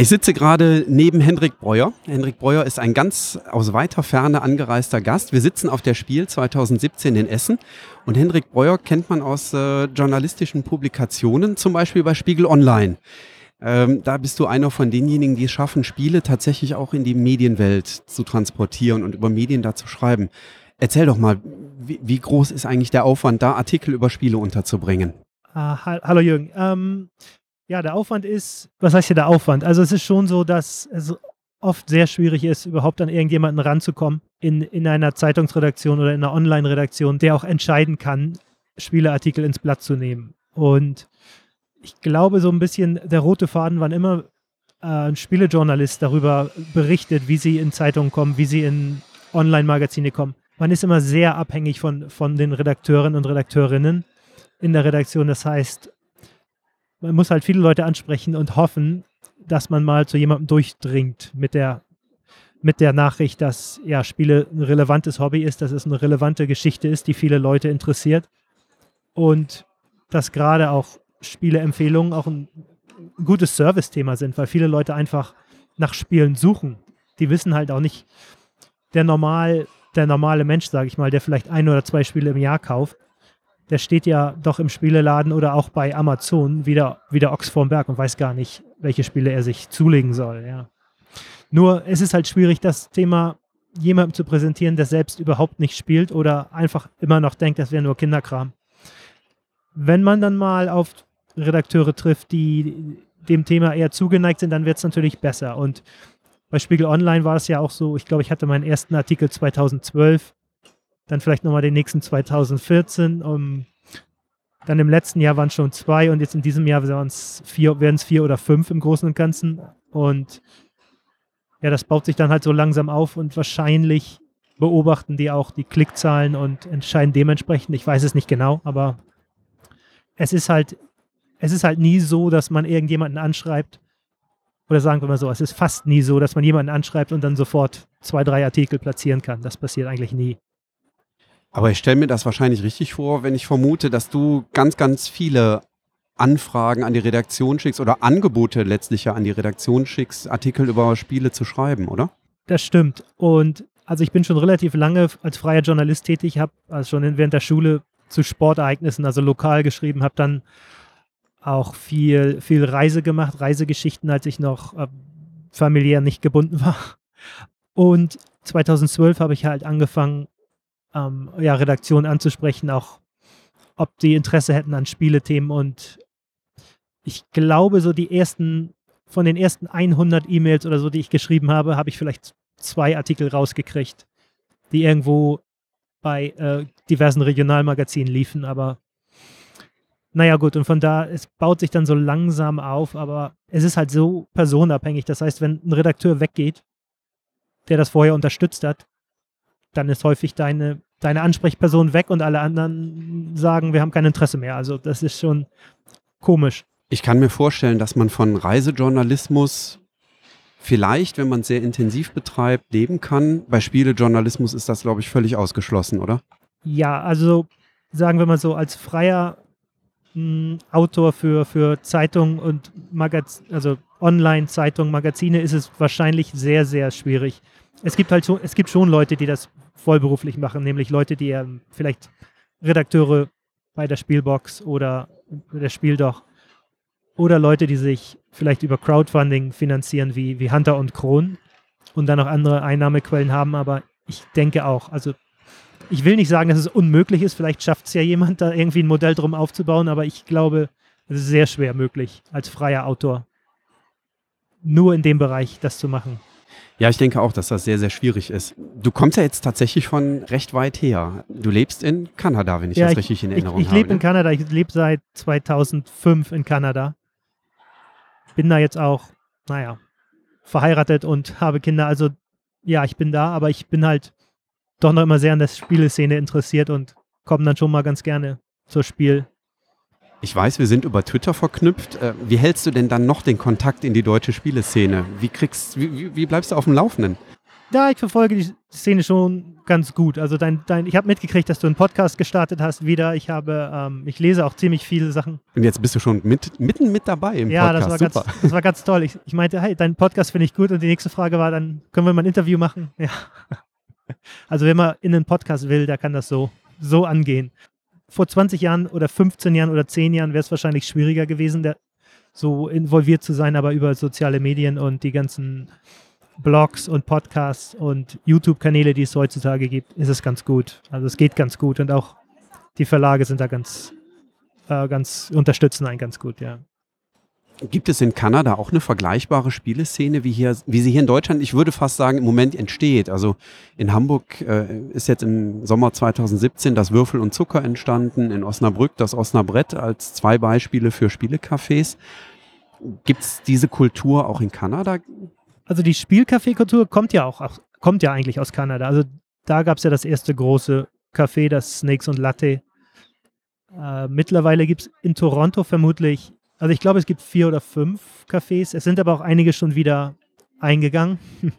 Ich sitze gerade neben Hendrik Breuer. Hendrik Breuer ist ein ganz aus weiter Ferne angereister Gast. Wir sitzen auf der Spiel 2017 in Essen und Hendrik Breuer kennt man aus äh, journalistischen Publikationen, zum Beispiel bei Spiegel Online. Ähm, da bist du einer von denjenigen, die es schaffen, Spiele tatsächlich auch in die Medienwelt zu transportieren und über Medien da zu schreiben. Erzähl doch mal, wie, wie groß ist eigentlich der Aufwand, da Artikel über Spiele unterzubringen? Ah, hallo Jürgen. Ähm, ja, der Aufwand ist, was heißt hier der Aufwand? Also es ist schon so, dass es oft sehr schwierig ist, überhaupt an irgendjemanden ranzukommen in, in einer Zeitungsredaktion oder in einer Online-Redaktion, der auch entscheiden kann, Spieleartikel ins Blatt zu nehmen. Und ich glaube, so ein bisschen der rote Faden, wann immer äh, ein Spielejournalist darüber berichtet, wie sie in Zeitungen kommen, wie sie in Online-Magazine kommen. Man ist immer sehr abhängig von, von den Redakteuren und Redakteurinnen in der Redaktion. Das heißt, man muss halt viele Leute ansprechen und hoffen, dass man mal zu jemandem durchdringt mit der, mit der Nachricht, dass ja, Spiele ein relevantes Hobby ist, dass es eine relevante Geschichte ist, die viele Leute interessiert. Und dass gerade auch Spieleempfehlungen auch ein gutes Service-Thema sind, weil viele Leute einfach nach Spielen suchen. Die wissen halt auch nicht, der normal, der normale Mensch, sage ich mal, der vielleicht ein oder zwei Spiele im Jahr kauft, der steht ja doch im Spieleladen oder auch bei Amazon wieder, wieder Ochs vorm Berg und weiß gar nicht, welche Spiele er sich zulegen soll. Ja. Nur es ist halt schwierig, das Thema jemandem zu präsentieren, der selbst überhaupt nicht spielt oder einfach immer noch denkt, das wäre nur Kinderkram. Wenn man dann mal auf Redakteure trifft, die dem Thema eher zugeneigt sind, dann wird es natürlich besser. Und bei Spiegel Online war es ja auch so, ich glaube, ich hatte meinen ersten Artikel 2012 dann vielleicht nochmal den nächsten 2014. Um, dann im letzten Jahr waren es schon zwei und jetzt in diesem Jahr werden es vier, oder fünf im Großen und Ganzen. Und ja, das baut sich dann halt so langsam auf und wahrscheinlich beobachten die auch die Klickzahlen und entscheiden dementsprechend. Ich weiß es nicht genau, aber es ist halt, es ist halt nie so, dass man irgendjemanden anschreibt. Oder sagen wir mal so, es ist fast nie so, dass man jemanden anschreibt und dann sofort zwei, drei Artikel platzieren kann. Das passiert eigentlich nie. Aber ich stelle mir das wahrscheinlich richtig vor, wenn ich vermute, dass du ganz, ganz viele Anfragen an die Redaktion schickst oder Angebote letztlich ja an die Redaktion schickst, Artikel über Spiele zu schreiben, oder? Das stimmt. Und also ich bin schon relativ lange als freier Journalist tätig, habe also schon während der Schule zu Sportereignissen, also lokal geschrieben, habe dann auch viel, viel Reise gemacht, Reisegeschichten, als ich noch äh, familiär nicht gebunden war. Und 2012 habe ich halt angefangen, ähm, ja, Redaktion anzusprechen, auch ob die Interesse hätten an Spielethemen. Und ich glaube, so die ersten, von den ersten 100 E-Mails oder so, die ich geschrieben habe, habe ich vielleicht zwei Artikel rausgekriegt, die irgendwo bei äh, diversen Regionalmagazinen liefen. Aber naja, gut, und von da, es baut sich dann so langsam auf, aber es ist halt so personenabhängig. Das heißt, wenn ein Redakteur weggeht, der das vorher unterstützt hat, dann ist häufig deine, deine Ansprechperson weg und alle anderen sagen, wir haben kein Interesse mehr. Also das ist schon komisch. Ich kann mir vorstellen, dass man von Reisejournalismus vielleicht, wenn man es sehr intensiv betreibt, leben kann. Bei Spielejournalismus ist das, glaube ich, völlig ausgeschlossen, oder? Ja, also sagen wir mal so, als freier hm, Autor für, für Zeitungen und Magaz also Online-Zeitungen, Magazine ist es wahrscheinlich sehr, sehr schwierig. Es gibt halt schon, es gibt schon Leute, die das vollberuflich machen, nämlich Leute, die ähm, vielleicht Redakteure bei der Spielbox oder der Spieldoch oder Leute, die sich vielleicht über Crowdfunding finanzieren, wie, wie Hunter und Kron und dann noch andere Einnahmequellen haben, aber ich denke auch, also ich will nicht sagen, dass es unmöglich ist, vielleicht schafft es ja jemand, da irgendwie ein Modell drum aufzubauen, aber ich glaube, es ist sehr schwer möglich, als freier Autor nur in dem Bereich das zu machen. Ja, ich denke auch, dass das sehr, sehr schwierig ist. Du kommst ja jetzt tatsächlich von recht weit her. Du lebst in Kanada, wenn ich ja, das ich, richtig in Erinnerung ich, ich habe. Ich lebe in? Kanada. Ich lebe seit 2005 in Kanada. Bin da jetzt auch, naja, verheiratet und habe Kinder. Also ja, ich bin da, aber ich bin halt doch noch immer sehr an der Spieleszene interessiert und komme dann schon mal ganz gerne zur Spiel, Ich weiß, wir sind über Twitter verknüpft. Äh, wie hältst du denn dann noch den Kontakt in die deutsche Spieleszene? Wie, kriegst, wie, wie bleibst du auf dem Laufenden? Ja, ich verfolge die Szene schon ganz gut. Also dein, dein, ich habe mitgekriegt, dass du einen Podcast gestartet hast wieder. Ich habe, ähm, ich lese auch ziemlich viele Sachen. Und jetzt bist du schon mit, mitten mit dabei im ja, Podcast. Ja, das, war ganz, das war ganz toll. Ich, ich meinte, hey, dein Podcast finde ich gut. Und die nächste Frage war, dann können wir mal ein Interview machen. Ja. Also wenn man in einen Podcast will, der kann das so, so angehen. Vor 20 Jahren oder 15 Jahren oder 10 Jahren wäre es wahrscheinlich schwieriger gewesen, der, so involviert zu sein, aber über soziale Medien und die ganzen Blogs und Podcasts und YouTube-Kanäle, die es heutzutage gibt, ist es ganz gut. Also es geht ganz gut und auch die Verlage sind da ganz, äh, ganz unterstützen einen ganz gut, ja. Gibt es in Kanada auch eine vergleichbare Spieleszene, wie, hier, wie sie hier in Deutschland, ich würde fast sagen, im Moment entsteht? Also in Hamburg äh, ist jetzt im Sommer 2017 das Würfel und Zucker entstanden, in Osnabrück das Osnabrett als zwei Beispiele für Spielecafés. Gibt es diese Kultur auch in Kanada? Also die Spielcafé-Kultur kommt ja auch, kommt ja eigentlich aus Kanada. Also da gab es ja das erste große Café, das Snakes und Latte. Äh, mittlerweile gibt es in Toronto vermutlich, also ich glaube, es gibt vier oder fünf Cafés. Es sind aber auch einige schon wieder eingegangen.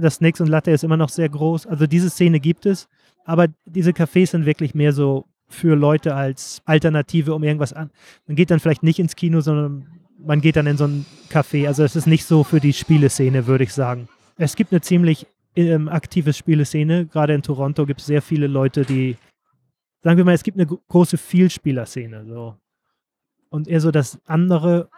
Das Snakes und Latte ist immer noch sehr groß. Also diese Szene gibt es. Aber diese Cafés sind wirklich mehr so für Leute als Alternative, um irgendwas an. Man geht dann vielleicht nicht ins Kino, sondern man geht dann in so ein Café. Also es ist nicht so für die Spieleszene, würde ich sagen. Es gibt eine ziemlich ähm, aktive Spieleszene. Gerade in Toronto gibt es sehr viele Leute, die, sagen wir mal, es gibt eine große Vielspielerszene. So. Und eher so das andere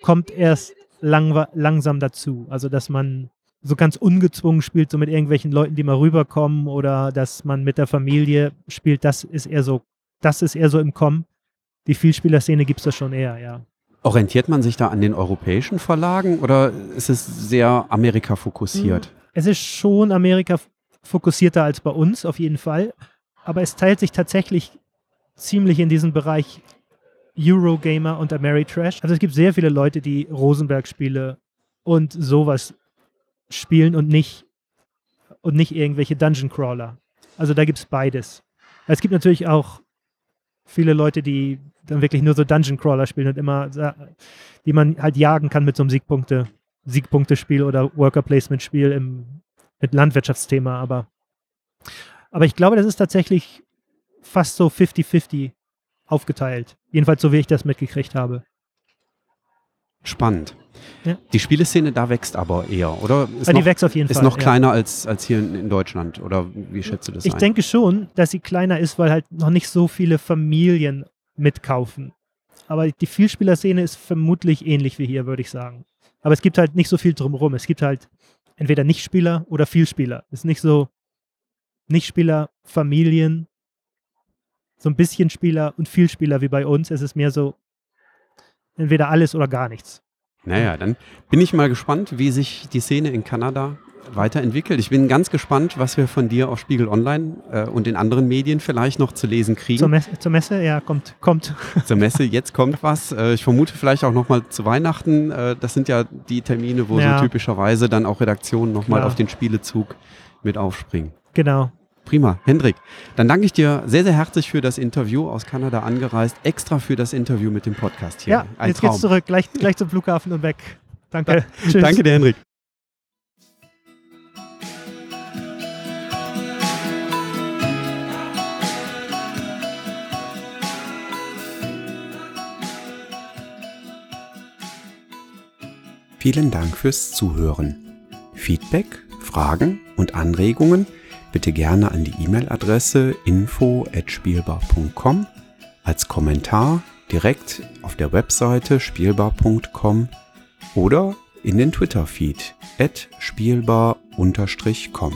kommt erst lang, langsam dazu. Also dass man so ganz ungezwungen spielt, so mit irgendwelchen Leuten, die mal rüberkommen oder dass man mit der Familie spielt, das ist eher so, das ist eher so im Kommen. Die Vielspielerszene gibt es da schon eher, ja. Orientiert man sich da an den europäischen Verlagen oder ist es sehr Amerika fokussiert? Hm, es ist schon Amerika fokussierter als bei uns, auf jeden Fall. Aber es teilt sich tatsächlich ziemlich in diesen Bereich Eurogamer und Ameritrash. Also es gibt sehr viele Leute, die Rosenberg-Spiele und sowas spielen und nicht, und nicht irgendwelche Dungeon Crawler. Also da gibt es beides. Es gibt natürlich auch viele Leute, die dann wirklich nur so Dungeon Crawler spielen und immer, die man halt jagen kann mit so einem Siegpunkte, Siegpunktespiel oder Worker Placement Spiel im, mit Landwirtschaftsthema, aber, aber ich glaube, das ist tatsächlich fast so 50-50 aufgeteilt. Jedenfalls so, wie ich das mitgekriegt habe. Spannend. Ja. Die Spieleszene da wächst aber eher, oder? Ist ja, die noch, wächst auf jeden ist Fall. Ist noch kleiner ja. als, als hier in, in, Deutschland, oder wie schätzt du das Ich ein? denke schon, dass sie kleiner ist, weil halt noch nicht so viele Familien mitkaufen. Aber die Vielspielerszene ist vermutlich ähnlich wie hier, würde ich sagen. Aber es gibt halt nicht so viel drumherum. Es gibt halt entweder Nichtspieler oder Vielspieler. Es ist nicht so Nichtspieler, Familien, so ein bisschen Spieler und Vielspieler wie bei uns. Es ist mehr so entweder alles oder gar nichts. Naja, dann bin ich mal gespannt, wie sich die Szene in Kanada weiterentwickelt. Ich bin ganz gespannt, was wir von dir auf Spiegel Online äh, und in anderen Medien vielleicht noch zu lesen kriegen. Zur Messe, zur Messe ja, kommt, kommt. Zur Messe, jetzt kommt was. Äh, ich vermute vielleicht auch nochmal zu Weihnachten. Äh, das sind ja die Termine, wo ja. so typischerweise dann auch Redaktionen nochmal auf den Spielezug mit aufspringen. Genau. Prima. Hendrik, dann danke ich dir sehr, sehr herzlich für das Interview aus Kanada angereist, extra für das Interview mit dem Podcast hier. Ja, Ein jetzt Traum. geht's zurück, gleich, gleich zum Flughafen und weg. Danke. Da. Danke dir, Hendrik. Vielen Dank fürs Zuhören. Feedback, Fragen und Anregungen – bitte gerne an die E-Mail-Adresse info@spielbar.com als Kommentar direkt auf der Webseite spielbar.com oder in den Twitter-Feed spielbar-com.